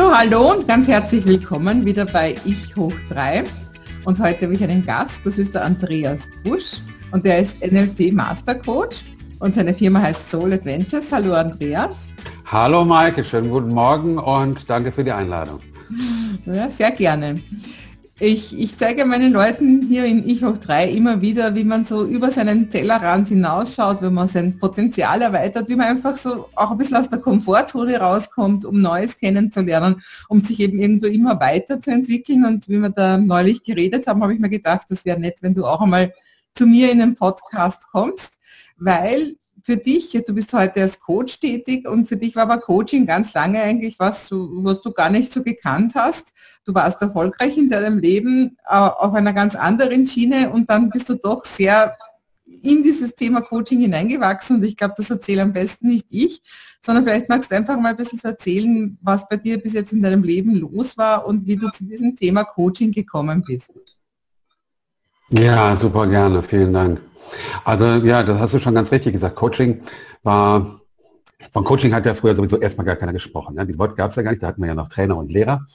So, hallo und ganz herzlich willkommen wieder bei Ich hoch 3. Und heute habe ich einen Gast, das ist der Andreas Busch und der ist NLP Master Coach und seine Firma heißt Soul Adventures. Hallo Andreas. Hallo Maike, schönen guten Morgen und danke für die Einladung. Ja, sehr gerne. Ich, ich zeige meinen Leuten hier in Ich hoch 3 immer wieder, wie man so über seinen Tellerrand hinausschaut, wenn man sein Potenzial erweitert, wie man einfach so auch ein bisschen aus der Komfortzone rauskommt, um Neues kennenzulernen, um sich eben irgendwo immer weiterzuentwickeln. Und wie wir da neulich geredet haben, habe ich mir gedacht, das wäre nett, wenn du auch einmal zu mir in den Podcast kommst, weil für dich, du bist heute als Coach tätig und für dich war aber Coaching ganz lange eigentlich was, was du gar nicht so gekannt hast. Du warst erfolgreich in deinem Leben äh, auf einer ganz anderen Schiene und dann bist du doch sehr in dieses Thema Coaching hineingewachsen und ich glaube, das erzähle am besten nicht ich, sondern vielleicht magst du einfach mal ein bisschen erzählen, was bei dir bis jetzt in deinem Leben los war und wie du zu diesem Thema Coaching gekommen bist. Ja, super gerne, vielen Dank. Also ja, das hast du schon ganz richtig gesagt. Coaching war, von Coaching hat ja früher sowieso erstmal gar keiner gesprochen. Ne? Die Wort gab es ja gar nicht, da hatten wir ja noch Trainer und Lehrer.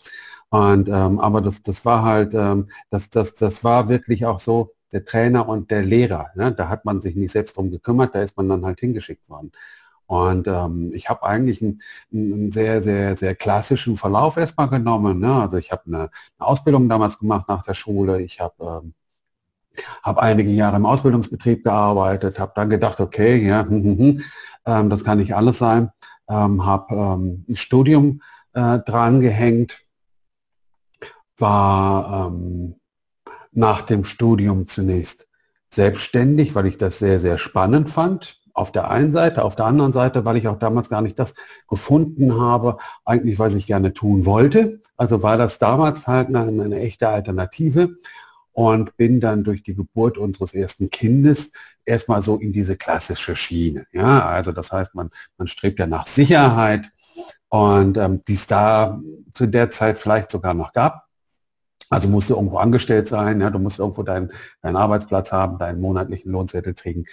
Und ähm, aber das, das war halt, ähm, das, das, das war wirklich auch so, der Trainer und der Lehrer. Ne? Da hat man sich nicht selbst drum gekümmert, da ist man dann halt hingeschickt worden. Und ähm, ich habe eigentlich einen, einen, sehr, sehr, sehr klassischen Verlauf erstmal genommen. Ne? Also ich habe eine, eine, Ausbildung damals gemacht nach der Schule. Ich habe ähm, habe einige Jahre im Ausbildungsbetrieb gearbeitet, habe dann gedacht, okay, ja, hm, hm, hm, ähm, das kann nicht alles sein, ähm, habe ähm, ein Studium äh, dran gehängt, war ähm, nach dem Studium zunächst selbstständig, weil ich das sehr, sehr spannend fand. Auf der einen Seite, auf der anderen Seite, weil ich auch damals gar nicht das gefunden habe, eigentlich was ich gerne tun wollte. Also war das damals halt eine, eine echte Alternative und bin dann durch die Geburt unseres ersten Kindes erstmal so in diese klassische Schiene. Ja, also das heißt, man, man strebt ja nach Sicherheit und ähm, die es da zu der Zeit vielleicht sogar noch gab. Also musst du irgendwo angestellt sein, ja, du musst irgendwo deinen, deinen Arbeitsplatz haben, deinen monatlichen Lohnzettel kriegen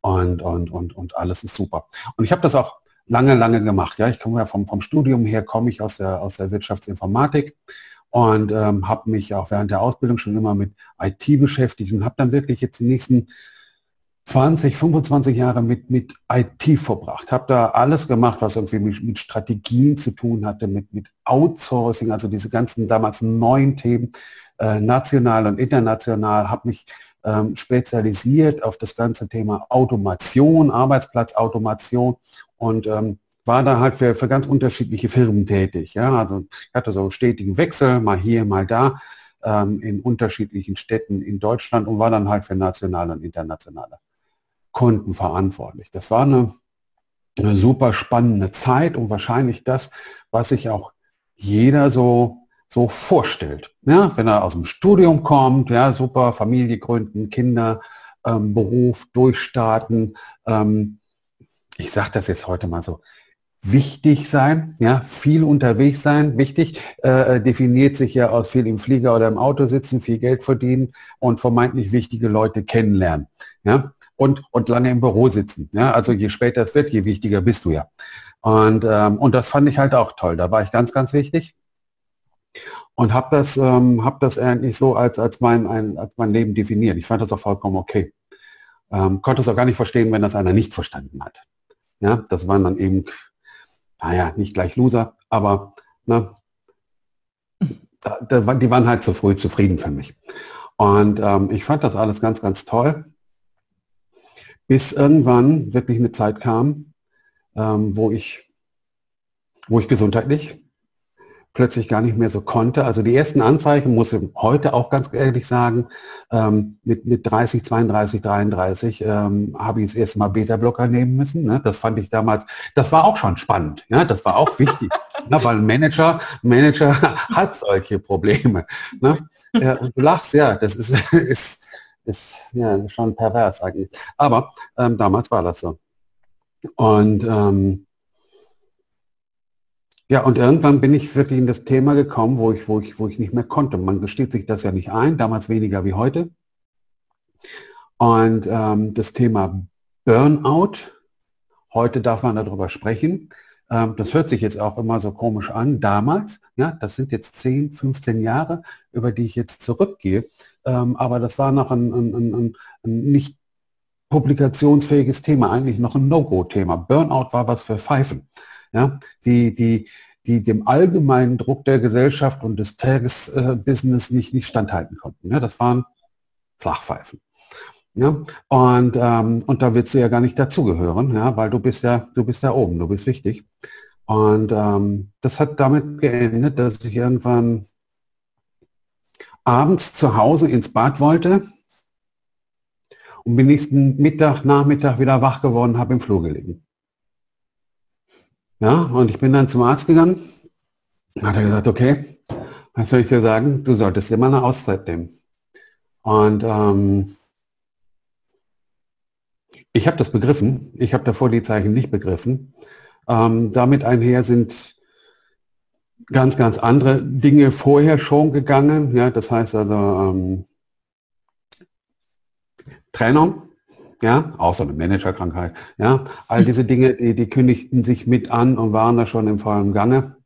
und, und, und, und alles ist super. Und ich habe das auch lange, lange gemacht. Ja, ich komme ja vom, vom Studium her, komme ich aus der, aus der Wirtschaftsinformatik und ähm, habe mich auch während der Ausbildung schon immer mit IT beschäftigt und habe dann wirklich jetzt die nächsten 20, 25 Jahre mit, mit IT verbracht. Habe da alles gemacht, was irgendwie mit, mit Strategien zu tun hatte, mit, mit Outsourcing, also diese ganzen damals neuen Themen, äh, national und international, habe mich ähm, spezialisiert auf das ganze Thema Automation, Arbeitsplatzautomation und ähm, war da halt für, für ganz unterschiedliche Firmen tätig. Ja? Also ich hatte so stetigen Wechsel, mal hier, mal da, ähm, in unterschiedlichen Städten in Deutschland und war dann halt für nationale und internationale Kunden verantwortlich. Das war eine, eine super spannende Zeit und wahrscheinlich das, was sich auch jeder so so vorstellt. Ja, wenn er aus dem Studium kommt, ja, super, Familie gründen, Kinder, ähm, Beruf durchstarten. Ähm, ich sage das jetzt heute mal so, wichtig sein, ja, viel unterwegs sein, wichtig, äh, äh, definiert sich ja aus viel im Flieger oder im Auto sitzen, viel Geld verdienen und vermeintlich wichtige Leute kennenlernen, ja, und, und lange im Büro sitzen, ja, also je später es wird, je wichtiger bist du ja. Und, ähm, und das fand ich halt auch toll, da war ich ganz, ganz wichtig und habe das, ähm, hab das eigentlich so als, als, mein, ein, als mein Leben definiert. Ich fand das auch vollkommen okay. Ähm, konnte es auch gar nicht verstehen, wenn das einer nicht verstanden hat. Ja, das waren dann eben naja, nicht gleich Loser, aber ne, da, da, die waren halt zu früh zufrieden für mich. Und ähm, ich fand das alles ganz, ganz toll, bis irgendwann wirklich eine Zeit kam, ähm, wo ich, wo ich gesundheitlich plötzlich gar nicht mehr so konnte. Also die ersten Anzeichen, muss ich heute auch ganz ehrlich sagen, ähm, mit, mit 30, 32, 33 ähm, habe ich das erste Mal Beta-Blocker nehmen müssen. Ne? Das fand ich damals, das war auch schon spannend. Ja? Das war auch wichtig, ne? weil ein Manager, Manager hat solche Probleme. Ne? Ja, du lachst, ja, das ist, ist, ist ja, schon pervers eigentlich. Aber ähm, damals war das so. Und ähm, ja, und irgendwann bin ich wirklich in das Thema gekommen, wo ich, wo ich, wo ich nicht mehr konnte. Man gesteht sich das ja nicht ein, damals weniger wie heute. Und ähm, das Thema Burnout, heute darf man darüber sprechen. Ähm, das hört sich jetzt auch immer so komisch an. Damals, ja, das sind jetzt 10, 15 Jahre, über die ich jetzt zurückgehe. Ähm, aber das war noch ein, ein, ein, ein nicht publikationsfähiges Thema, eigentlich noch ein No-Go-Thema. Burnout war was für Pfeifen ja, die, die, die dem allgemeinen Druck der Gesellschaft und des Tagesbusiness nicht, nicht standhalten konnten. Ja, das waren Flachpfeifen. Ja, und, ähm, und da willst du ja gar nicht dazugehören, ja, weil du bist ja, du bist ja oben, du bist wichtig. Und ähm, das hat damit geendet, dass ich irgendwann abends zu Hause ins Bad wollte und bin nächsten Mittag, Nachmittag wieder wach geworden, habe im Flur gelegen. Ja, und ich bin dann zum Arzt gegangen. Hat er gesagt, okay, was soll ich dir sagen? Du solltest immer eine Auszeit nehmen. Und ähm, ich habe das begriffen. Ich habe davor die Zeichen nicht begriffen. Ähm, damit einher sind ganz, ganz andere Dinge vorher schon gegangen. Ja, das heißt also ähm, Trennung, ja, außer eine Managerkrankheit, ja, all diese Dinge, die, die kündigten sich mit an und waren da schon im vollen Gange.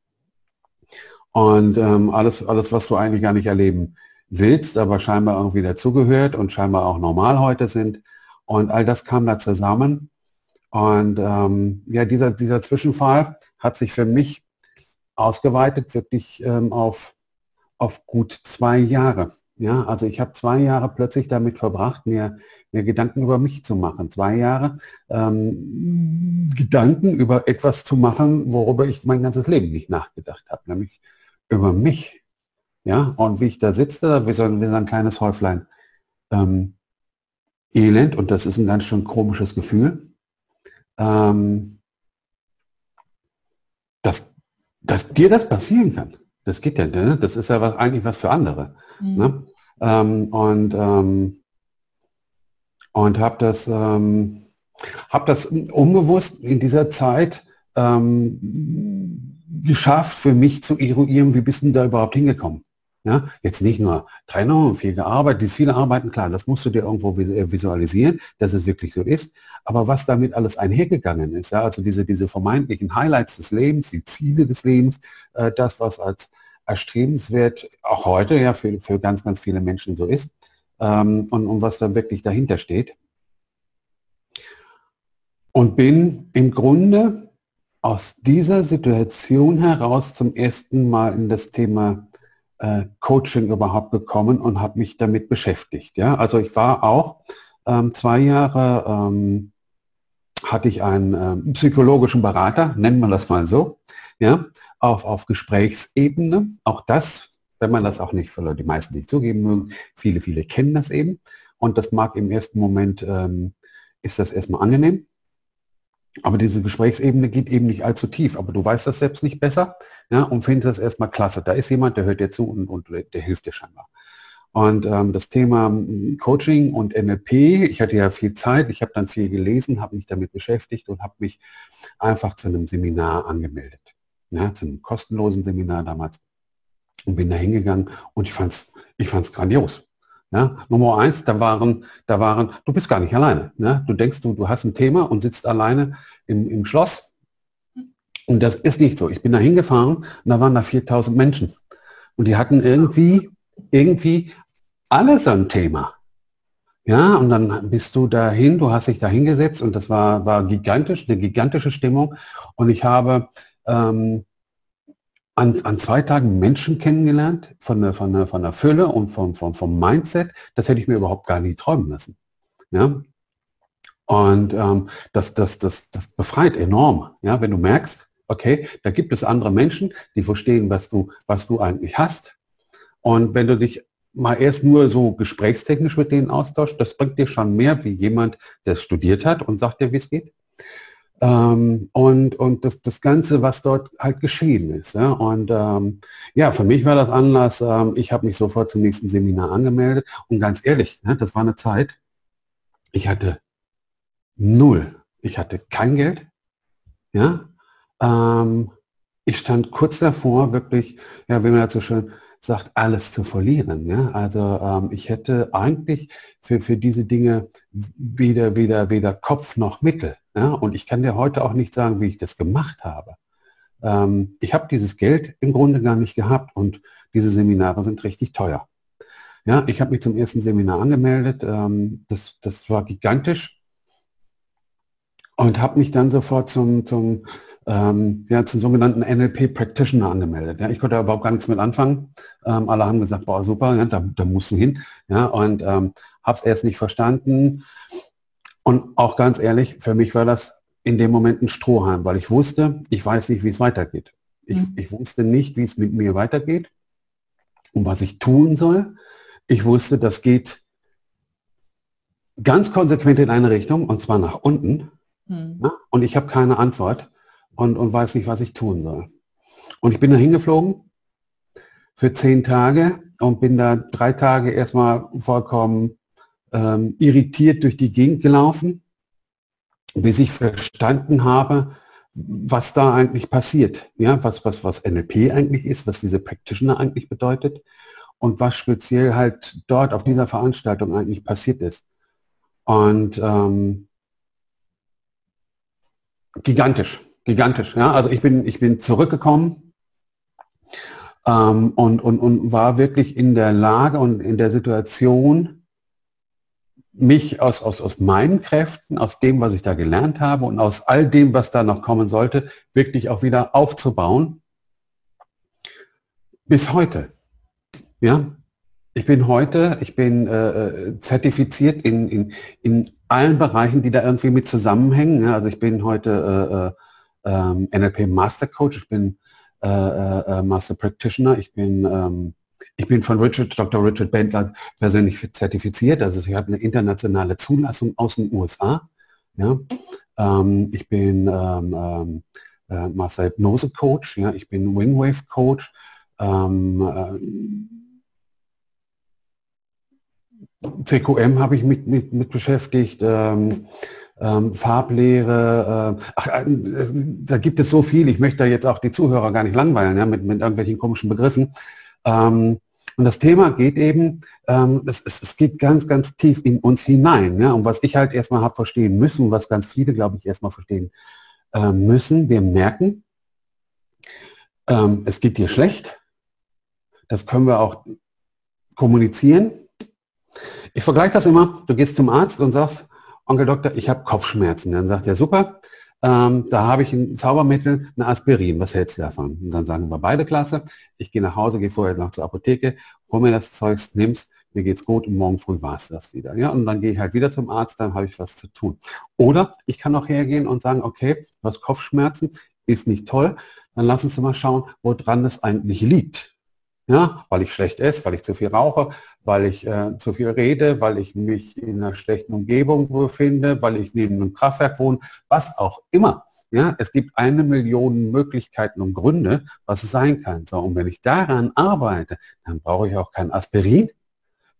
Und ähm, alles, alles, was du eigentlich gar nicht erleben willst, aber scheinbar irgendwie dazugehört und scheinbar auch normal heute sind. Und all das kam da zusammen. Und ähm, ja, dieser, dieser Zwischenfall hat sich für mich ausgeweitet, wirklich ähm, auf, auf gut zwei Jahre. Ja, also ich habe zwei Jahre plötzlich damit verbracht, mir, mir Gedanken über mich zu machen. Zwei Jahre ähm, Gedanken über etwas zu machen, worüber ich mein ganzes Leben nicht nachgedacht habe, nämlich über mich. Ja, und wie ich da sitze, wie so, wie so ein kleines Häuflein ähm, Elend, und das ist ein ganz schön komisches Gefühl, ähm, dass, dass dir das passieren kann. Das geht ja, ne? das ist ja was, eigentlich was für andere. Mhm. Ne? Ähm, und ähm, und habe das, ähm, hab das unbewusst in dieser Zeit ähm, geschafft, für mich zu eruieren, wie bist du da überhaupt hingekommen? Ja, jetzt nicht nur Trennung viel gearbeitet, dieses viele Arbeiten, klar, das musst du dir irgendwo visualisieren, dass es wirklich so ist. Aber was damit alles einhergegangen ist, ja, also diese, diese vermeintlichen Highlights des Lebens, die Ziele des Lebens, äh, das, was als erstrebenswert auch heute ja für, für ganz, ganz viele Menschen so ist ähm, und, und was da wirklich dahinter steht. Und bin im Grunde aus dieser Situation heraus zum ersten Mal in das Thema äh, Coaching überhaupt gekommen und habe mich damit beschäftigt. Ja? Also ich war auch ähm, zwei Jahre, ähm, hatte ich einen ähm, psychologischen Berater, nennen wir das mal so, ja, auf, auf Gesprächsebene. Auch das, wenn man das auch nicht, für die meisten nicht zugeben mögen, viele, viele kennen das eben. Und das mag im ersten Moment, ähm, ist das erstmal angenehm. Aber diese Gesprächsebene geht eben nicht allzu tief. Aber du weißt das selbst nicht besser ja, und findest das erstmal klasse. Da ist jemand, der hört dir zu und, und der hilft dir scheinbar. Und ähm, das Thema Coaching und NLP, ich hatte ja viel Zeit, ich habe dann viel gelesen, habe mich damit beschäftigt und habe mich einfach zu einem Seminar angemeldet ja, zu einem kostenlosen Seminar damals und bin da hingegangen und ich fand's, ich fand's grandios. Ja, Nummer eins, da waren, da waren, du bist gar nicht alleine. Ne? Du denkst, du, du hast ein Thema und sitzt alleine im, im Schloss. Und das ist nicht so. Ich bin da hingefahren und da waren da 4000 Menschen. Und die hatten irgendwie, irgendwie alles ein Thema. Ja, und dann bist du dahin, du hast dich da hingesetzt und das war, war gigantisch, eine gigantische Stimmung. Und ich habe ähm, an, an zwei Tagen Menschen kennengelernt, von der, von der, von der Fülle und vom, vom, vom Mindset, das hätte ich mir überhaupt gar nie träumen lassen. Ja? Und ähm, das, das, das, das befreit enorm, ja, wenn du merkst, Okay, da gibt es andere Menschen, die verstehen, was du, was du eigentlich hast. Und wenn du dich mal erst nur so gesprächstechnisch mit denen austauscht, das bringt dir schon mehr wie jemand, der studiert hat und sagt dir, wie es geht. Ähm, und und das, das Ganze, was dort halt geschehen ist. Ja? Und ähm, ja, für mich war das Anlass, ähm, ich habe mich sofort zum nächsten Seminar angemeldet und ganz ehrlich, ne, das war eine Zeit, ich hatte null, ich hatte kein Geld, ja, ähm, ich stand kurz davor, wirklich, ja, wie man das so schön sagt, alles zu verlieren. Ja? Also ähm, ich hätte eigentlich für, für diese Dinge weder, weder, weder Kopf noch Mittel. Ja? Und ich kann dir heute auch nicht sagen, wie ich das gemacht habe. Ähm, ich habe dieses Geld im Grunde gar nicht gehabt und diese Seminare sind richtig teuer. Ja, ich habe mich zum ersten Seminar angemeldet. Ähm, das, das war gigantisch und habe mich dann sofort zum, zum ähm, ja, zum sogenannten NLP Practitioner angemeldet. Ja, ich konnte da überhaupt gar nichts mit anfangen. Ähm, alle haben gesagt, boah, super, ja, da, da musst du hin. Ja, und ähm, habe es erst nicht verstanden. Und auch ganz ehrlich, für mich war das in dem Moment ein Strohhalm, weil ich wusste, ich weiß nicht, wie es weitergeht. Ich, mhm. ich wusste nicht, wie es mit mir weitergeht und was ich tun soll. Ich wusste, das geht ganz konsequent in eine Richtung, und zwar nach unten. Mhm. Ja, und ich habe keine Antwort und, und weiß nicht, was ich tun soll. Und ich bin da hingeflogen für zehn Tage und bin da drei Tage erstmal vollkommen ähm, irritiert durch die Gegend gelaufen, bis ich verstanden habe, was da eigentlich passiert, ja, was, was, was NLP eigentlich ist, was diese Practitioner eigentlich bedeutet und was speziell halt dort auf dieser Veranstaltung eigentlich passiert ist. Und ähm, gigantisch gigantisch. Ja? Also ich bin, ich bin zurückgekommen ähm, und, und, und war wirklich in der Lage und in der Situation, mich aus, aus, aus meinen Kräften, aus dem, was ich da gelernt habe und aus all dem, was da noch kommen sollte, wirklich auch wieder aufzubauen. Bis heute. Ja, ich bin heute, ich bin äh, äh zertifiziert in, in, in allen Bereichen, die da irgendwie mit zusammenhängen. Also ich bin heute äh, äh ähm, NLP Master Coach, ich bin äh, äh, äh, Master Practitioner, ich bin, ähm, ich bin von Richard, Dr. Richard Bentler persönlich zertifiziert, also ich habe eine internationale Zulassung aus den USA. Ja? Ähm, ich bin ähm, ähm, äh, Master Hypnose Coach, ja? ich bin Wingwave Coach. Ähm, äh, CQM habe ich mit, mit, mit beschäftigt. Ähm, ähm, Farblehre, äh, ach, äh, da gibt es so viel, ich möchte da jetzt auch die Zuhörer gar nicht langweilen ja, mit, mit irgendwelchen komischen Begriffen. Ähm, und das Thema geht eben, ähm, es, es, es, geht ganz, ganz tief in uns hinein. Ja? Und was ich halt erstmal habe verstehen müssen, was ganz viele, glaube ich, erstmal verstehen äh, müssen, wir merken, ähm, es geht dir schlecht. Das können wir auch kommunizieren. Ich vergleiche das immer, du gehst zum Arzt und sagst, Onkel Doktor, ich habe Kopfschmerzen. Dann sagt er, super, ähm, da habe ich ein Zaubermittel, eine Aspirin. Was hältst du davon? Und dann sagen wir beide klasse. Ich gehe nach Hause, gehe vorher noch zur Apotheke, hol mir das Zeugs, nimm's, mir geht's gut und morgen früh war es das wieder. Ja, und dann gehe ich halt wieder zum Arzt, dann habe ich was zu tun. Oder ich kann auch hergehen und sagen, okay, du hast Kopfschmerzen, ist nicht toll, dann lass uns mal schauen, woran das eigentlich liegt. Ja, weil ich schlecht esse, weil ich zu viel rauche, weil ich äh, zu viel rede, weil ich mich in einer schlechten Umgebung befinde, weil ich neben einem Kraftwerk wohne, was auch immer. Ja, es gibt eine Million Möglichkeiten und Gründe, was es sein kann. So, und wenn ich daran arbeite, dann brauche ich auch kein Aspirin,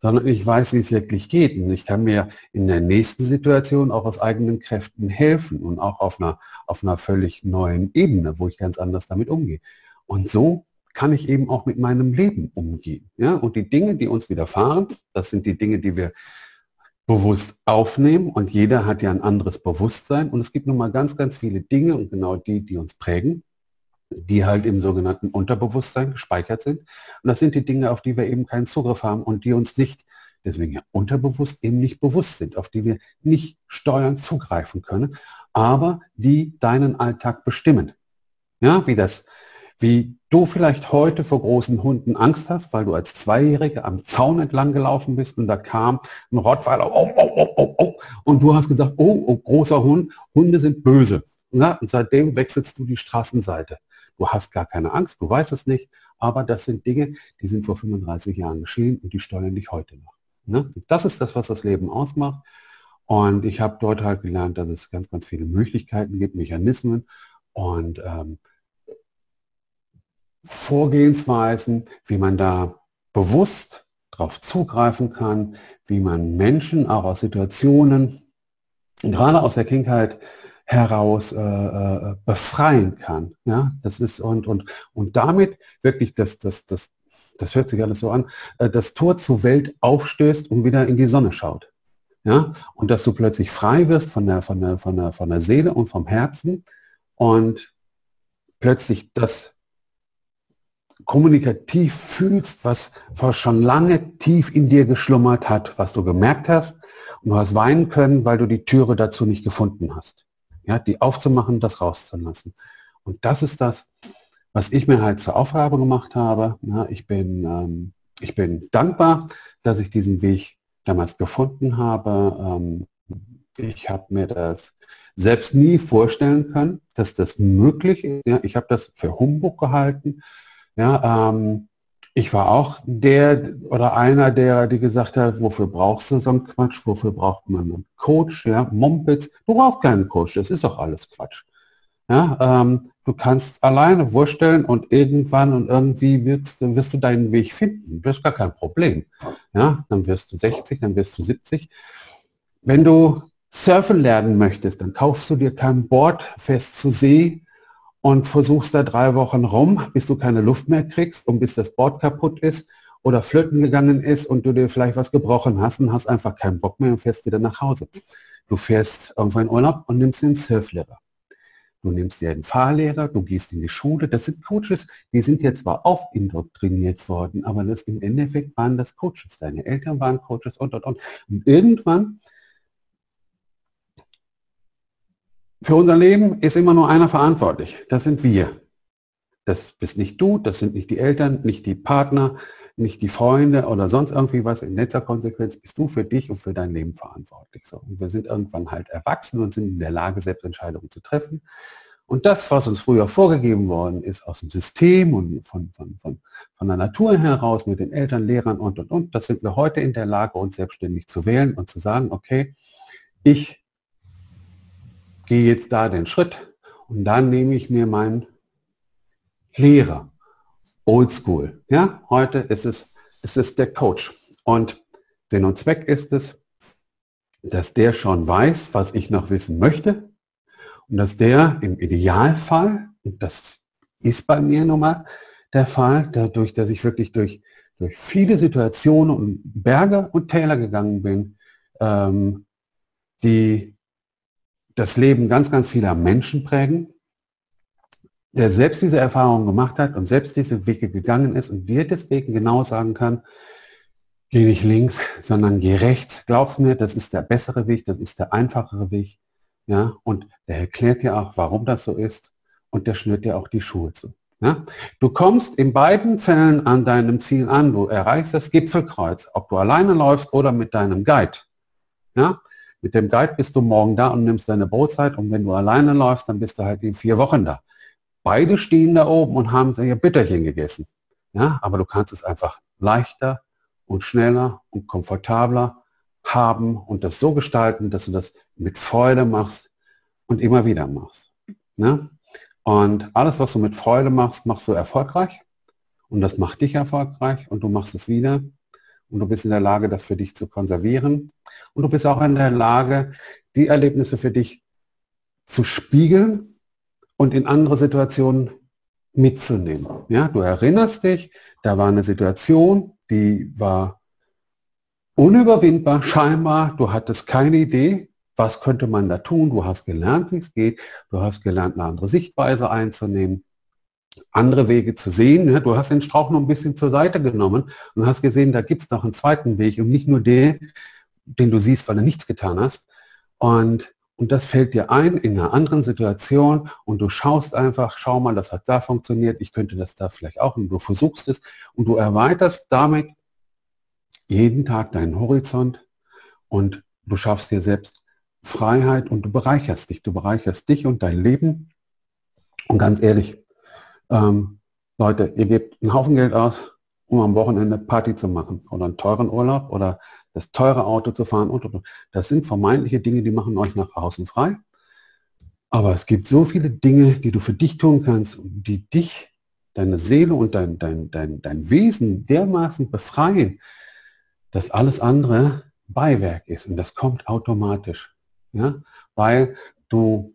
sondern ich weiß, wie es wirklich geht. Und ich kann mir in der nächsten Situation auch aus eigenen Kräften helfen und auch auf einer, auf einer völlig neuen Ebene, wo ich ganz anders damit umgehe. Und so kann ich eben auch mit meinem Leben umgehen. Ja? Und die Dinge, die uns widerfahren, das sind die Dinge, die wir bewusst aufnehmen und jeder hat ja ein anderes Bewusstsein und es gibt nun mal ganz, ganz viele Dinge und genau die, die uns prägen, die halt im sogenannten Unterbewusstsein gespeichert sind. Und das sind die Dinge, auf die wir eben keinen Zugriff haben und die uns nicht, deswegen ja unterbewusst eben nicht bewusst sind, auf die wir nicht steuern, zugreifen können, aber die deinen Alltag bestimmen. Ja, wie das wie du vielleicht heute vor großen Hunden Angst hast, weil du als Zweijährige am Zaun entlang gelaufen bist und da kam ein Rottweiler oh, oh, oh, und du hast gesagt, oh, oh, großer Hund, Hunde sind böse. Na, und seitdem wechselst du die Straßenseite. Du hast gar keine Angst, du weißt es nicht, aber das sind Dinge, die sind vor 35 Jahren geschehen und die steuern dich heute noch. Ne? Das ist das, was das Leben ausmacht. Und ich habe dort halt gelernt, dass es ganz, ganz viele Möglichkeiten gibt, Mechanismen und ähm, Vorgehensweisen, wie man da bewusst darauf zugreifen kann, wie man Menschen auch aus Situationen, gerade aus der Kindheit heraus äh, äh, befreien kann. Ja, das ist und und und damit wirklich das das das das hört sich alles so an, äh, das Tor zur Welt aufstößt und wieder in die Sonne schaut. Ja, und dass du plötzlich frei wirst von der von der von der von der Seele und vom Herzen und plötzlich das kommunikativ fühlst, was schon lange tief in dir geschlummert hat, was du gemerkt hast und du hast weinen können, weil du die Türe dazu nicht gefunden hast. Ja, die aufzumachen, das rauszulassen. Und das ist das, was ich mir halt zur Aufgabe gemacht habe. Ja, ich, bin, ähm, ich bin dankbar, dass ich diesen Weg damals gefunden habe. Ähm, ich habe mir das selbst nie vorstellen können, dass das möglich ist. Ja, ich habe das für Humbug gehalten. Ja, ähm, ich war auch der oder einer, der die gesagt hat, wofür brauchst du so einen Quatsch, wofür braucht man einen Coach, ja, Mumpitz, du brauchst keinen Coach, das ist doch alles Quatsch. Ja, ähm, du kannst alleine vorstellen und irgendwann und irgendwie wirst, wirst du deinen Weg finden. Das ist gar kein Problem. Ja, dann wirst du 60, dann wirst du 70. Wenn du surfen lernen möchtest, dann kaufst du dir kein Board fest zu See und versuchst da drei Wochen rum, bis du keine Luft mehr kriegst und bis das Board kaputt ist oder flöten gegangen ist und du dir vielleicht was gebrochen hast und hast einfach keinen Bock mehr und fährst wieder nach Hause. Du fährst irgendwo in Urlaub und nimmst den Surflehrer. Du nimmst dir einen Fahrlehrer, du gehst in die Schule. Das sind Coaches, die sind jetzt zwar auch indoktriniert worden, aber das im Endeffekt waren das Coaches. Deine Eltern waren Coaches und, und, und. Und irgendwann Für unser Leben ist immer nur einer verantwortlich. Das sind wir. Das bist nicht du, das sind nicht die Eltern, nicht die Partner, nicht die Freunde oder sonst irgendwie was. In letzter Konsequenz bist du für dich und für dein Leben verantwortlich. So. Und wir sind irgendwann halt erwachsen und sind in der Lage, selbst Entscheidungen zu treffen. Und das, was uns früher vorgegeben worden ist aus dem System und von, von, von, von der Natur heraus mit den Eltern, Lehrern und, und, und, das sind wir heute in der Lage, uns selbstständig zu wählen und zu sagen, okay, ich gehe jetzt da den Schritt und dann nehme ich mir meinen Lehrer. Oldschool. Ja, heute ist es, ist es der Coach. Und Sinn und Zweck ist es, dass der schon weiß, was ich noch wissen möchte und dass der im Idealfall, und das ist bei mir nun mal der Fall, dadurch, dass ich wirklich durch, durch viele Situationen und Berge und Täler gegangen bin, ähm, die das Leben ganz, ganz vieler Menschen prägen, der selbst diese Erfahrung gemacht hat und selbst diese Wege gegangen ist und dir deswegen genau sagen kann, geh nicht links, sondern geh rechts. Glaubst mir, das ist der bessere Weg, das ist der einfachere Weg. Ja, und der erklärt dir auch, warum das so ist und der schnürt dir auch die Schuhe zu. Ja? Du kommst in beiden Fällen an deinem Ziel an. Du erreichst das Gipfelkreuz, ob du alleine läufst oder mit deinem Guide. Ja? Mit dem Guide bist du morgen da und nimmst deine Brotzeit und wenn du alleine läufst, dann bist du halt in vier Wochen da. Beide stehen da oben und haben ihr Bitterchen gegessen. Ja, aber du kannst es einfach leichter und schneller und komfortabler haben und das so gestalten, dass du das mit Freude machst und immer wieder machst. Ja? Und alles, was du mit Freude machst, machst du erfolgreich und das macht dich erfolgreich und du machst es wieder und du bist in der Lage, das für dich zu konservieren. Und du bist auch in der Lage, die Erlebnisse für dich zu spiegeln und in andere Situationen mitzunehmen. Ja, du erinnerst dich, da war eine Situation, die war unüberwindbar, scheinbar, du hattest keine Idee, was könnte man da tun, du hast gelernt, wie es geht, du hast gelernt, eine andere Sichtweise einzunehmen andere Wege zu sehen. Du hast den Strauch noch ein bisschen zur Seite genommen und hast gesehen, da gibt es noch einen zweiten Weg und nicht nur den, den du siehst, weil du nichts getan hast. Und, und das fällt dir ein in einer anderen Situation und du schaust einfach, schau mal, das hat da funktioniert, ich könnte das da vielleicht auch und du versuchst es und du erweiterst damit jeden Tag deinen Horizont und du schaffst dir selbst Freiheit und du bereicherst dich. Du bereicherst dich und dein Leben. Und ganz ehrlich, ähm, Leute, ihr gebt einen Haufen Geld aus, um am Wochenende Party zu machen oder einen teuren Urlaub oder das teure Auto zu fahren und, und, und. Das sind vermeintliche Dinge, die machen euch nach außen frei. Aber es gibt so viele Dinge, die du für dich tun kannst, die dich, deine Seele und dein, dein, dein, dein Wesen dermaßen befreien, dass alles andere Beiwerk ist und das kommt automatisch. Ja? Weil du,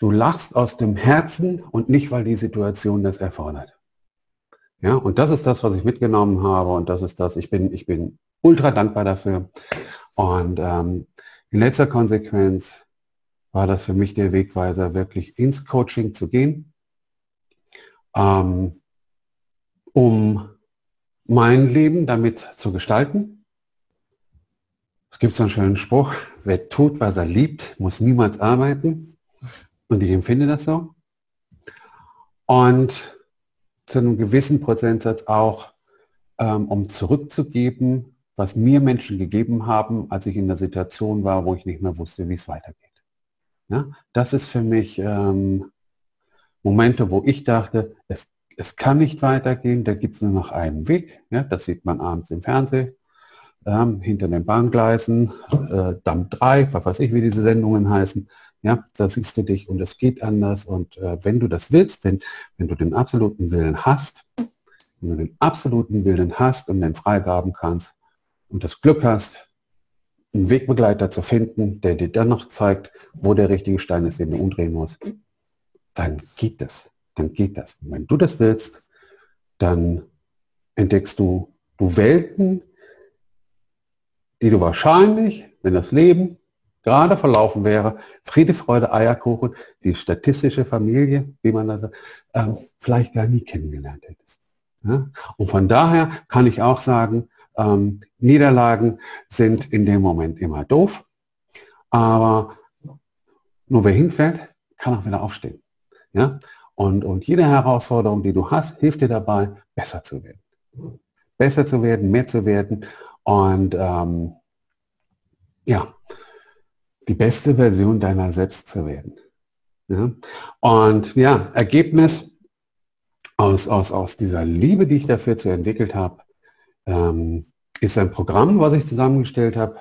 du lachst aus dem Herzen und nicht, weil die Situation das erfordert. Ja, und das ist das, was ich mitgenommen habe und das ist das, ich bin, ich bin ultra dankbar dafür. Und ähm, in letzter Konsequenz war das für mich der Wegweiser, wirklich ins Coaching zu gehen, ähm, um mein Leben damit zu gestalten. Es gibt so einen schönen Spruch, wer tut, was er liebt, muss niemals arbeiten. Und ich empfinde das so. Und zu einem gewissen Prozentsatz auch, ähm, um zurückzugeben, was mir Menschen gegeben haben, als ich in der Situation war, wo ich nicht mehr wusste, wie es weitergeht. Ja, das ist für mich ähm, Momente, wo ich dachte, es, es kann nicht weitergehen, da gibt es nur noch einen Weg. Ja, das sieht man abends im Fernsehen, ähm, hinter den Bahngleisen, äh, Damm 3, was weiß ich, wie diese Sendungen heißen. Ja, da siehst du dich und es geht anders. Und äh, wenn du das willst, wenn, wenn du den absoluten Willen hast, wenn du den absoluten Willen hast und den freigaben kannst und das Glück hast, einen Wegbegleiter zu finden, der dir dann noch zeigt, wo der richtige Stein ist, den du umdrehen musst, dann geht das. Dann geht das. Und wenn du das willst, dann entdeckst du, du Welten, die du wahrscheinlich, wenn das Leben gerade verlaufen wäre, Friede, Freude, Eierkuchen, die statistische Familie, wie man das sagt, ähm, vielleicht gar nie kennengelernt hättest. Ja? Und von daher kann ich auch sagen, ähm, Niederlagen sind in dem Moment immer doof, aber nur wer hinfällt, kann auch wieder aufstehen. Ja? Und, und jede Herausforderung, die du hast, hilft dir dabei, besser zu werden. Besser zu werden, mehr zu werden und ähm, ja, die beste Version deiner selbst zu werden. Ja? Und ja, Ergebnis aus, aus, aus dieser Liebe, die ich dafür zu entwickelt habe, ähm, ist ein Programm, was ich zusammengestellt habe.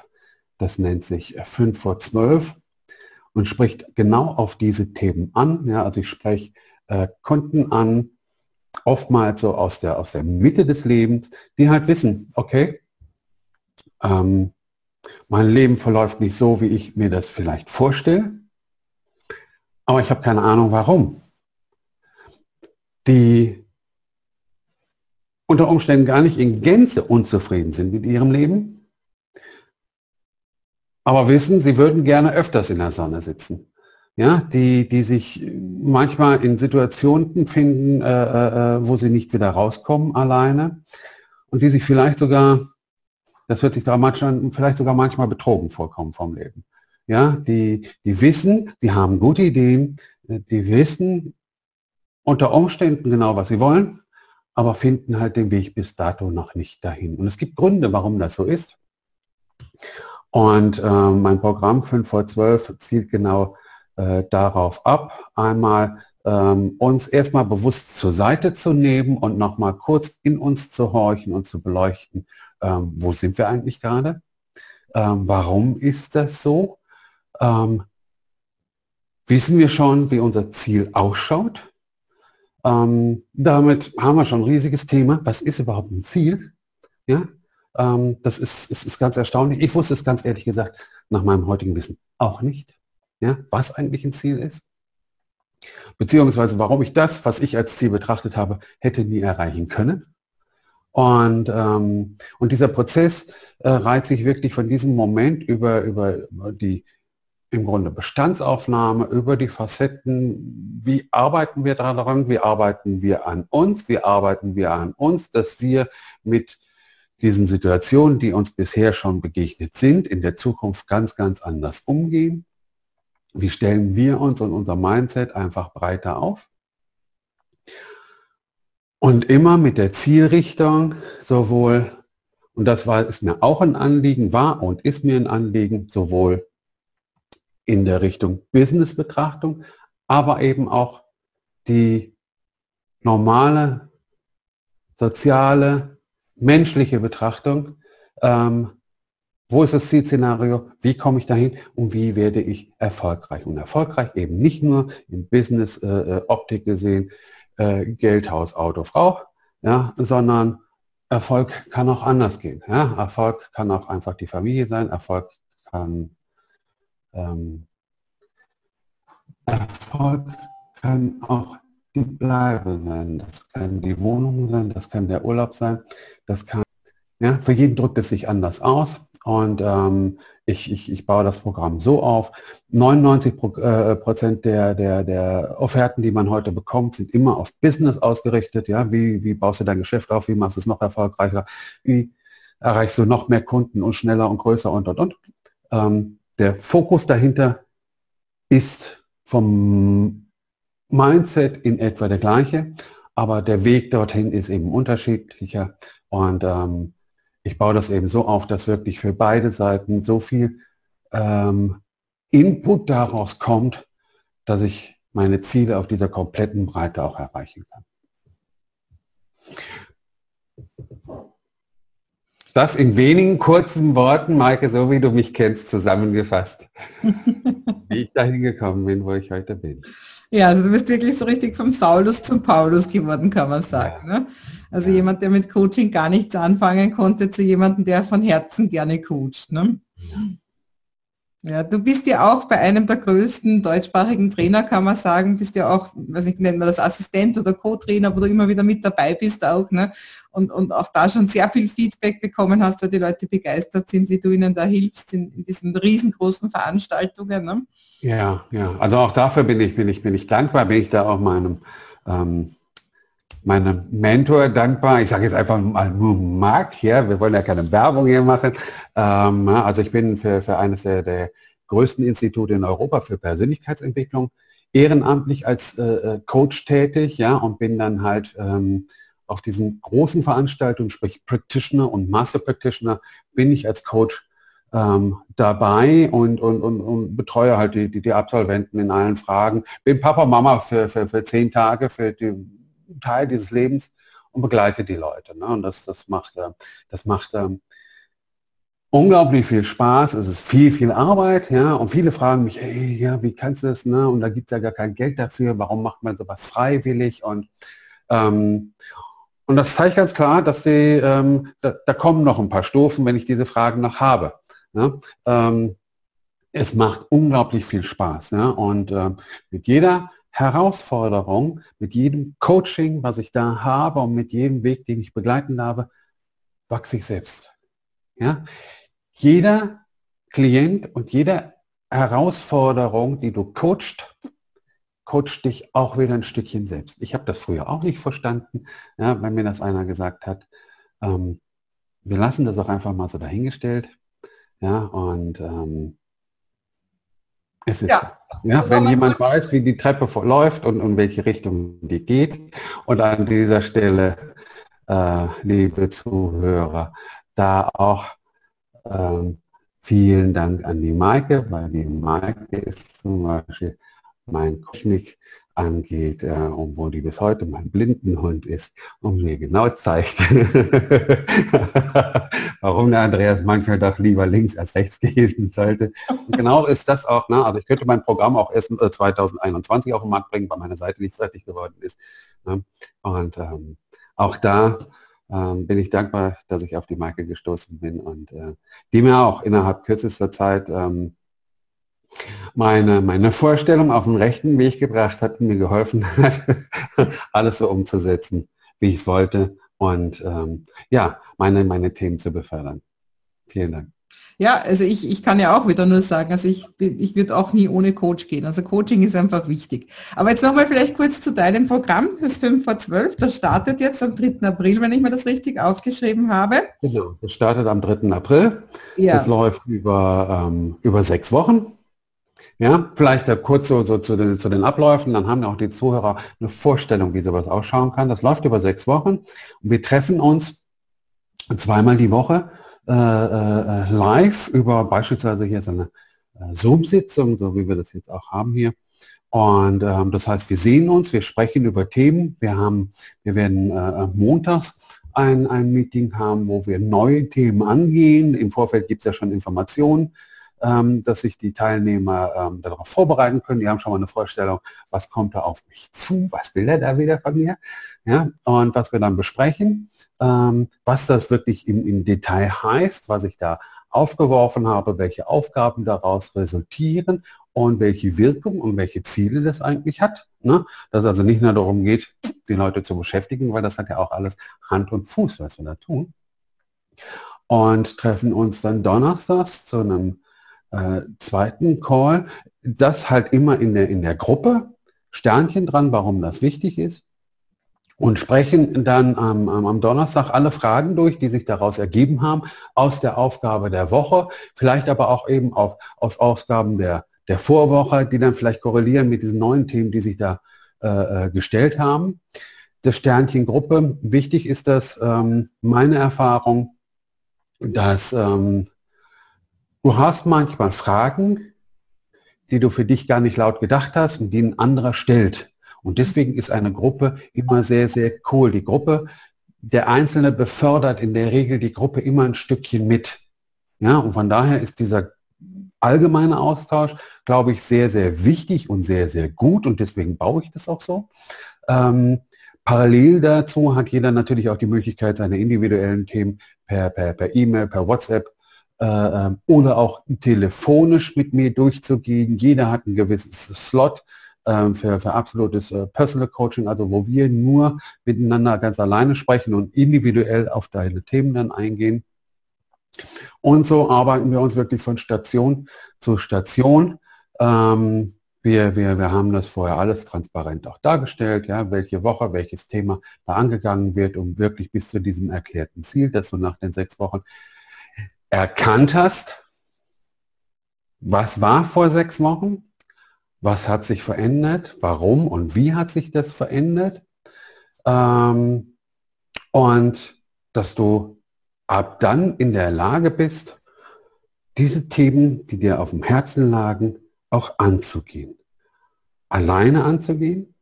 Das nennt sich 5 vor 12 und spricht genau auf diese Themen an. Ja, also ich spreche äh, Kunden an, oftmals so aus der, aus der Mitte des Lebens, die halt wissen, okay, ähm, mein Leben verläuft nicht so, wie ich mir das vielleicht vorstelle, aber ich habe keine Ahnung warum. Die unter Umständen gar nicht in Gänze unzufrieden sind mit ihrem Leben, aber wissen, sie würden gerne öfters in der Sonne sitzen. Ja, die, die sich manchmal in Situationen finden, äh, äh, äh wo sie nicht wieder rauskommen alleine und die sich vielleicht sogar das hört sich dramatisch an, vielleicht sogar manchmal betrogen vorkommen vom Leben. Ja, die, die wissen, die haben gute Ideen, die wissen unter Umständen genau, was sie wollen, aber finden halt den Weg bis dato noch nicht dahin. Und es gibt Gründe, warum das so ist. Und äh, mein Programm 5 vor 12 zielt genau äh, darauf ab, einmal ähm, uns erstmal bewusst zur Seite zu nehmen und nochmal kurz in uns zu horchen und zu beleuchten, ähm, wo sind wir eigentlich gerade? Ähm, warum ist das so? Ähm, wissen wir schon, wie unser Ziel ausschaut? Ähm, damit haben wir schon ein riesiges Thema. Was ist überhaupt ein Ziel? Ja, ähm, das ist, ist, ist ganz erstaunlich. Ich wusste es ganz ehrlich gesagt nach meinem heutigen Wissen auch nicht, ja, was eigentlich ein Ziel ist. Beziehungsweise warum ich das, was ich als Ziel betrachtet habe, hätte nie erreichen können. Und, ähm, und dieser Prozess äh, reiht sich wirklich von diesem Moment über, über die im Grunde Bestandsaufnahme, über die Facetten, wie arbeiten wir daran, wie arbeiten wir an uns, wie arbeiten wir an uns, dass wir mit diesen Situationen, die uns bisher schon begegnet sind, in der Zukunft ganz, ganz anders umgehen. Wie stellen wir uns und unser Mindset einfach breiter auf? Und immer mit der Zielrichtung sowohl, und das war, ist mir auch ein Anliegen, war und ist mir ein Anliegen, sowohl in der Richtung Business-Betrachtung, aber eben auch die normale, soziale, menschliche Betrachtung. Ähm, wo ist das Zielszenario? Wie komme ich dahin? Und wie werde ich erfolgreich? Und erfolgreich eben nicht nur im Business äh, äh gesehen, äh, Geld, Auto, Frau, ja, sondern Erfolg kann auch anders gehen. Ja? Erfolg kann auch einfach die Familie sein. Erfolg kann ähm, Erfolg kann auch die Bleibe sein. Das kann die Wohnung sein, das kann der Urlaub sein, das kann, ja, für jeden drückt es sich anders aus. Und ähm, ich, ich, ich baue das Programm so auf. 99 äh, Prozent der, der, der Offerten, die man heute bekommt, sind immer auf Business ausgerichtet. Ja, wie, wie baust du dein Geschäft auf? Wie machst du es noch erfolgreicher? Wie erreichst du noch mehr Kunden und schneller und größer und, und, und. Ähm, der Fokus dahinter ist vom Mindset in etwa der gleiche, aber der Weg dorthin ist eben unterschiedlicher. Und ähm, ich baue das eben so auf, dass wirklich für beide Seiten so viel ähm, Input daraus kommt, dass ich meine Ziele auf dieser kompletten Breite auch erreichen kann. Das in wenigen kurzen Worten, Maike, so wie du mich kennst, zusammengefasst, wie ich dahin gekommen bin, wo ich heute bin. Ja, also du bist wirklich so richtig vom Saulus zum Paulus geworden, kann man sagen. Ja. Ne? Also ja. jemand, der mit Coaching gar nichts anfangen konnte, zu jemandem, der von Herzen gerne coacht. Ne? Ja. Du bist ja auch bei einem der größten deutschsprachigen Trainer, kann man sagen, bist ja auch, was ich nenne mal das Assistent oder Co-Trainer, wo du immer wieder mit dabei bist auch, ne? Und, und auch da schon sehr viel Feedback bekommen hast, weil die Leute begeistert sind, wie du ihnen da hilfst in, in diesen riesengroßen Veranstaltungen. Ne? Ja, ja. Also auch dafür bin ich, bin ich, bin ich dankbar, bin ich da auch meinem ähm, meinem Mentor dankbar. Ich sage jetzt einfach mal nur Marc, ja, wir wollen ja keine Werbung hier machen. Ähm, also ich bin für, für eines der, der größten Institute in Europa für Persönlichkeitsentwicklung ehrenamtlich als äh, äh, Coach tätig, ja, und bin dann halt ähm, auf diesen großen Veranstaltungen, sprich Practitioner und Master Practitioner, bin ich als Coach ähm, dabei und, und, und, und betreue halt die, die, die Absolventen in allen Fragen. Bin Papa, Mama für, für, für zehn Tage für die Teil dieses Lebens und begleite die Leute. Ne? Und das, das macht, äh, das macht ähm, unglaublich viel Spaß. Es ist viel, viel Arbeit. Ja? Und viele fragen mich, ey, ja, wie kannst du das? Ne? Und da gibt es ja gar kein Geld dafür. Warum macht man sowas freiwillig? Und, ähm, und das zeigt ganz klar, dass die, ähm, da, da, kommen noch ein paar Stufen, wenn ich diese Fragen noch habe. Ne? Ähm, es macht unglaublich viel Spaß. Ja? Und äh, mit jeder Herausforderung, mit jedem Coaching, was ich da habe und mit jedem Weg, den ich begleiten habe, wachse ich selbst. Ja? Jeder Klient und jede Herausforderung, die du coacht, coacht dich auch wieder ein Stückchen selbst. Ich habe das früher auch nicht verstanden, ja, wenn mir das einer gesagt hat. Ähm, wir lassen das auch einfach mal so dahingestellt. Ja, und ähm, es ist ja. Ja, wenn jemand weiß, wie die Treppe läuft und in welche Richtung die geht. Und an dieser Stelle, äh, liebe Zuhörer, da auch ähm, vielen Dank an die Maike, weil die Maike ist zum Beispiel mein Technik angeht, äh, obwohl die bis heute mein Blindenhund ist und mir genau zeigt, warum der Andreas manchmal doch lieber links als rechts gehen sollte. Und genau ist das auch, ne? also ich könnte mein Programm auch erst äh, 2021 auf den Markt bringen, weil meine Seite nicht fertig geworden ist. Ne? Und ähm, auch da ähm, bin ich dankbar, dass ich auf die Marke gestoßen bin und äh, die mir auch innerhalb kürzester Zeit ähm, meine, meine Vorstellung auf den rechten Weg gebracht hat, mir geholfen hat, alles so umzusetzen, wie ich es wollte und ähm, ja, meine, meine Themen zu befördern. Vielen Dank. Ja, also ich, ich kann ja auch wieder nur sagen, also ich, ich würde auch nie ohne Coach gehen. Also Coaching ist einfach wichtig. Aber jetzt nochmal vielleicht kurz zu deinem Programm, das 5 vor 12. Das startet jetzt am 3. April, wenn ich mir das richtig aufgeschrieben habe. Genau, das startet am 3. April. Ja. Das läuft über, ähm, über sechs Wochen. Ja, vielleicht kurz so, so zu, den, zu den Abläufen, dann haben auch die Zuhörer eine Vorstellung, wie sowas ausschauen kann. Das läuft über sechs Wochen und wir treffen uns zweimal die Woche äh, äh, live über beispielsweise hier so eine äh, Zoom-Sitzung, so wie wir das jetzt auch haben hier. Und ähm, das heißt, wir sehen uns, wir sprechen über Themen. Wir haben, wir werden äh, montags ein, ein Meeting haben, wo wir neue Themen angehen. Im Vorfeld gibt es ja schon Informationen, dass sich die Teilnehmer ähm, darauf vorbereiten können. Die haben schon mal eine Vorstellung, was kommt da auf mich zu, was will er da wieder von mir. Ja? Und was wir dann besprechen, ähm, was das wirklich im, im Detail heißt, was ich da aufgeworfen habe, welche Aufgaben daraus resultieren und welche Wirkung und welche Ziele das eigentlich hat. Ne? Dass also nicht nur darum geht, die Leute zu beschäftigen, weil das hat ja auch alles Hand und Fuß, was wir da tun. Und treffen uns dann donnerstags zu einem äh, zweiten Call. Das halt immer in der, in der Gruppe. Sternchen dran, warum das wichtig ist und sprechen dann am, am, Donnerstag alle Fragen durch, die sich daraus ergeben haben, aus der Aufgabe der Woche, vielleicht aber auch eben auch aus Ausgaben der, der Vorwoche, die dann vielleicht korrelieren mit diesen neuen Themen, die sich da äh, äh gestellt haben. Das Sternchen Gruppe, wichtig ist das, ähm, meine Erfahrung, dass ähm, du hast manchmal Fragen, die du für dich gar nicht laut gedacht hast und die ein anderer stellt. Und deswegen ist eine Gruppe immer sehr, sehr cool. Die Gruppe, der Einzelne befördert in der Regel die Gruppe immer ein Stückchen mit. Ja, und von daher ist dieser allgemeine Austausch, glaube ich, sehr, sehr wichtig und sehr, sehr gut. Und deswegen baue ich das auch so. Ähm, parallel dazu hat jeder natürlich auch die Möglichkeit, seine individuellen Themen per per, per E-Mail, per WhatsApp äh, ähm, oder auch telefonisch mit mir durchzugehen. Jeder hat ein gewisses Slot ähm, für, für absolutes äh, Personal Coaching, also wo wir nur miteinander ganz alleine sprechen und individuell auf deine Themen dann eingehen. Und so arbeiten wir uns wirklich von Station zu Station. Ähm, wir, wir, wir haben das vorher alles transparent auch dargestellt, ja, welche Woche, welches Thema da angegangen wird, um wirklich bis zu diesem erklärten Ziel, dass du nach den sechs Wochen erkannt hast, was war vor sechs Wochen, was hat sich verändert, warum und wie hat sich das verändert. Ähm, und dass du ab dann in der Lage bist, diese Themen, die dir auf dem Herzen lagen, auch anzugehen. Alleine anzugehen.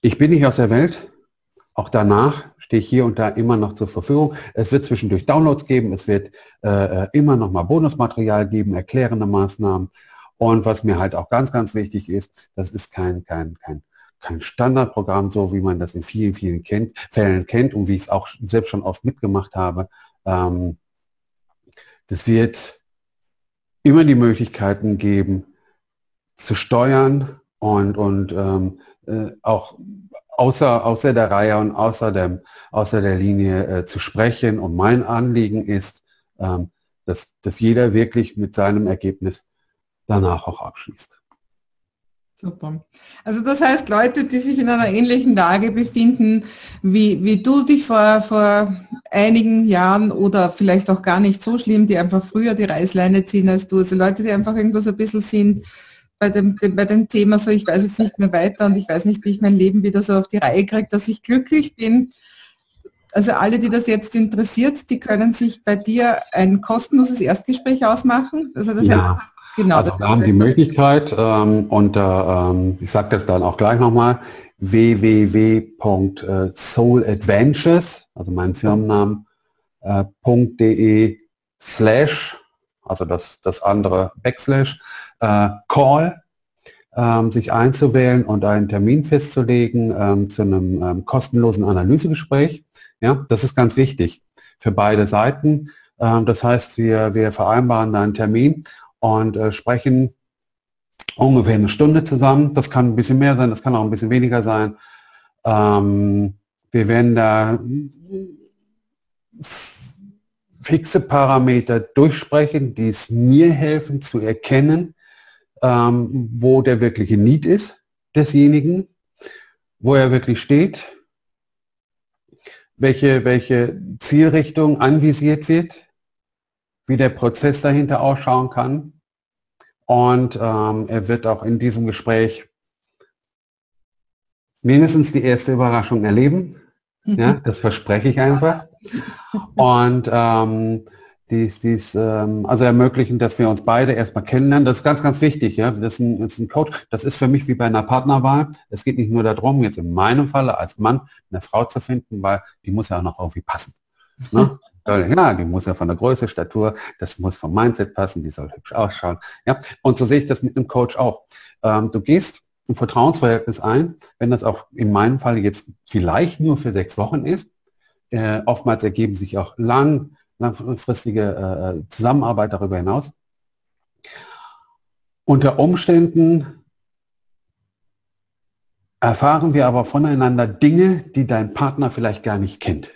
Ich bin nicht aus der Welt. Auch danach stehe ich hier und da immer noch zur Verfügung. Es wird zwischendurch Downloads geben. Es wird äh, äh immer noch mal Bonusmaterial geben, erklärende Maßnahmen. Und was mir halt auch ganz, ganz wichtig ist, das ist kein, kein, kein, kein Standardprogramm, so wie man das in vielen, vielen kennt, Fällen kennt und wie ich es auch selbst schon oft mitgemacht habe. Ähm, das wird immer die Möglichkeiten geben, zu steuern und, und ähm, äh, auch außer, außer der Reihe und außer, dem, außer der Linie äh, zu sprechen. Und mein Anliegen ist, ähm, dass, dass jeder wirklich mit seinem Ergebnis danach auch abschließt. Super. Also das heißt, Leute, die sich in einer ähnlichen Lage befinden, wie, wie du dich vor, vor einigen Jahren oder vielleicht auch gar nicht so schlimm, die einfach früher die Reißleine ziehen als du, also Leute, die einfach irgendwo so ein bisschen sind bei dem, bei dem Thema so, ich weiß jetzt nicht mehr weiter und ich weiß nicht, wie ich mein Leben wieder so auf die Reihe kriege, dass ich glücklich bin. Also alle, die das jetzt interessiert, die können sich bei dir ein kostenloses Erstgespräch ausmachen. Also das ja. heißt, Genau. Also wir haben die Möglichkeit ähm, unter, ähm, ich sage das dann auch gleich nochmal, www.souladventures, also mein Firmennamen, äh, .de slash, also das, das andere Backslash, äh, Call, ähm, sich einzuwählen und einen Termin festzulegen ähm, zu einem ähm, kostenlosen Analysegespräch. Ja, das ist ganz wichtig für beide Seiten. Ähm, das heißt, wir, wir vereinbaren einen Termin und äh, sprechen ungefähr eine Stunde zusammen. Das kann ein bisschen mehr sein, das kann auch ein bisschen weniger sein. Ähm, wir werden da fixe Parameter durchsprechen, die es mir helfen zu erkennen, ähm, wo der wirkliche Need ist desjenigen, wo er wirklich steht, welche, welche Zielrichtung anvisiert wird, wie der Prozess dahinter ausschauen kann. Und ähm, er wird auch in diesem Gespräch mindestens die erste Überraschung erleben. Ja, das verspreche ich einfach. Und ähm, dies, dies ähm, also ermöglichen, dass wir uns beide erstmal kennenlernen. Das ist ganz, ganz wichtig. Ja? Das, ist ein, das ist ein Coach. Das ist für mich wie bei einer Partnerwahl. Es geht nicht nur darum, jetzt in meinem Falle als Mann eine Frau zu finden, weil die muss ja auch noch irgendwie passen. Ne? Ja, die muss ja von der Größe, Statur, das muss vom Mindset passen, die soll hübsch ausschauen. Ja, und so sehe ich das mit einem Coach auch. Ähm, du gehst ein Vertrauensverhältnis ein, wenn das auch in meinem Fall jetzt vielleicht nur für sechs Wochen ist. Äh, oftmals ergeben sich auch lang langfristige äh, Zusammenarbeit darüber hinaus. Unter Umständen erfahren wir aber voneinander Dinge, die dein Partner vielleicht gar nicht kennt.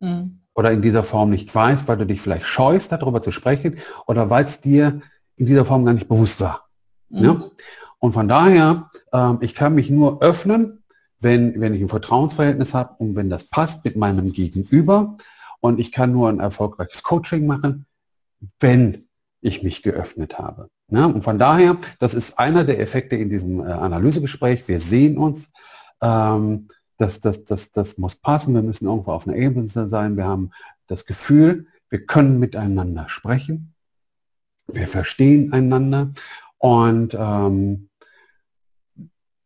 Mhm. Oder in dieser Form nicht weiß, weil du dich vielleicht scheust, darüber zu sprechen, oder weil es dir in dieser Form gar nicht bewusst war. Mhm. Ja? Und von daher, äh, ich kann mich nur öffnen, wenn, wenn ich ein Vertrauensverhältnis habe und wenn das passt mit meinem Gegenüber. Und ich kann nur ein erfolgreiches Coaching machen, wenn ich mich geöffnet habe. Ja, und von daher, das ist einer der Effekte in diesem äh, Analysegespräch. Wir sehen uns. Ähm, das, das, das, das muss passen. Wir müssen irgendwo auf einer Ebene sein. Wir haben das Gefühl, wir können miteinander sprechen. Wir verstehen einander. Und ähm,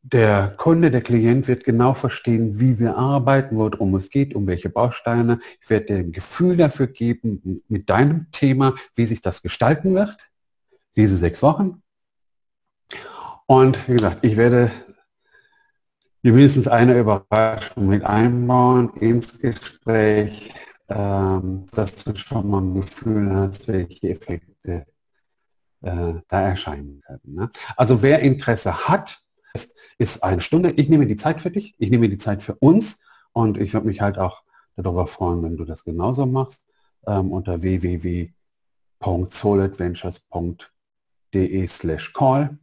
der Kunde, der Klient wird genau verstehen, wie wir arbeiten, worum es geht, um welche Bausteine. Ich werde dir ein Gefühl dafür geben, mit deinem Thema, wie sich das gestalten wird, diese sechs Wochen. Und wie gesagt, ich werde mindestens eine Überraschung mit einbauen ins Gespräch, ähm, dass du schon mal ein Gefühl hast, welche Effekte äh, da erscheinen können. Ne? Also wer Interesse hat, ist eine Stunde. Ich nehme die Zeit für dich, ich nehme die Zeit für uns und ich würde mich halt auch darüber freuen, wenn du das genauso machst ähm, unter www.souladventures.de slash call.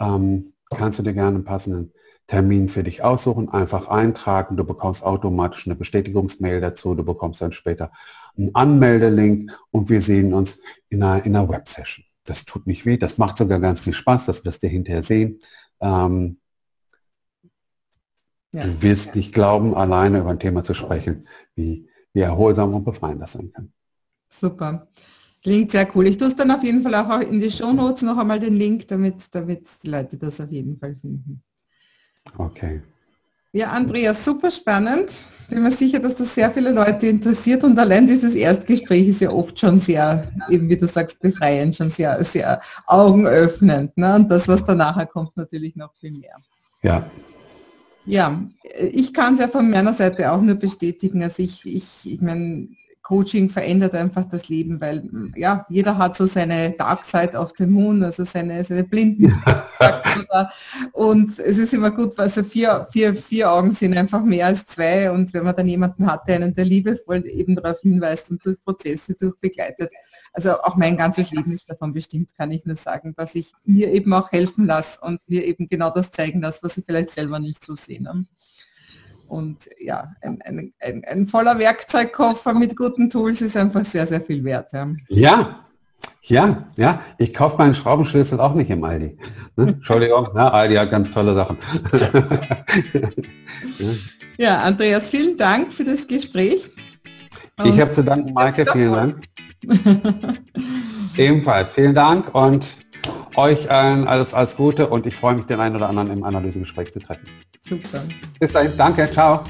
Ähm, kannst du dir gerne einen passenden Termin für dich aussuchen, einfach eintragen, du bekommst automatisch eine Bestätigungsmail dazu, du bekommst dann später einen Anmeldelink und wir sehen uns in einer, in einer Web-Session. Das tut nicht weh, das macht sogar ganz viel Spaß, das wirst du hinterher sehen. Ähm, ja. Du wirst nicht glauben, alleine über ein Thema zu sprechen, wie, wie erholsam und befreiend das sein kann. Super. Klingt sehr cool. Ich tue es dann auf jeden Fall auch in die Show Notes noch einmal den Link, damit, damit die Leute das auf jeden Fall finden. Okay. Ja, Andreas, super spannend. Bin mir sicher, dass das sehr viele Leute interessiert und allein dieses Erstgespräch ist ja oft schon sehr, eben wie du sagst, befreiend, schon sehr, sehr augenöffnend. Ne? Und das, was danach kommt, natürlich noch viel mehr. Ja, ja, ich kann es ja von meiner Seite auch nur bestätigen. Also ich, ich, ich meine, Coaching verändert einfach das Leben, weil ja, jeder hat so seine Dark Side auf dem Moon, also seine, seine Blinden. und es ist immer gut, weil so vier, vier, vier Augen sind einfach mehr als zwei und wenn man dann jemanden hat, der einen der liebevoll eben darauf hinweist und durch Prozesse durchbegleitet, also auch mein ganzes Leben ist davon bestimmt, kann ich nur sagen, dass ich mir eben auch helfen lasse und mir eben genau das zeigen lasse, was ich vielleicht selber nicht so sehe. Und ja, ein, ein, ein, ein, voller Werkzeugkoffer mit guten Tools ist einfach sehr, sehr viel wert. Ja, ja, ja. ja. Ich kaufe meinen Schraubenschlüssel auch nicht im Aldi. Ne? Entschuldigung, na, Aldi hat ganz tolle Sachen. ja, Andreas, vielen Dank für das Gespräch. ich habe zu danken, Maike, vielen Dank. Ebenfalls, vielen Dank und euch allen alles, alles Gute und ich freue mich, den einen oder anderen im Analysegespräch zu treffen. Super. Bis dahin, danke, ciao.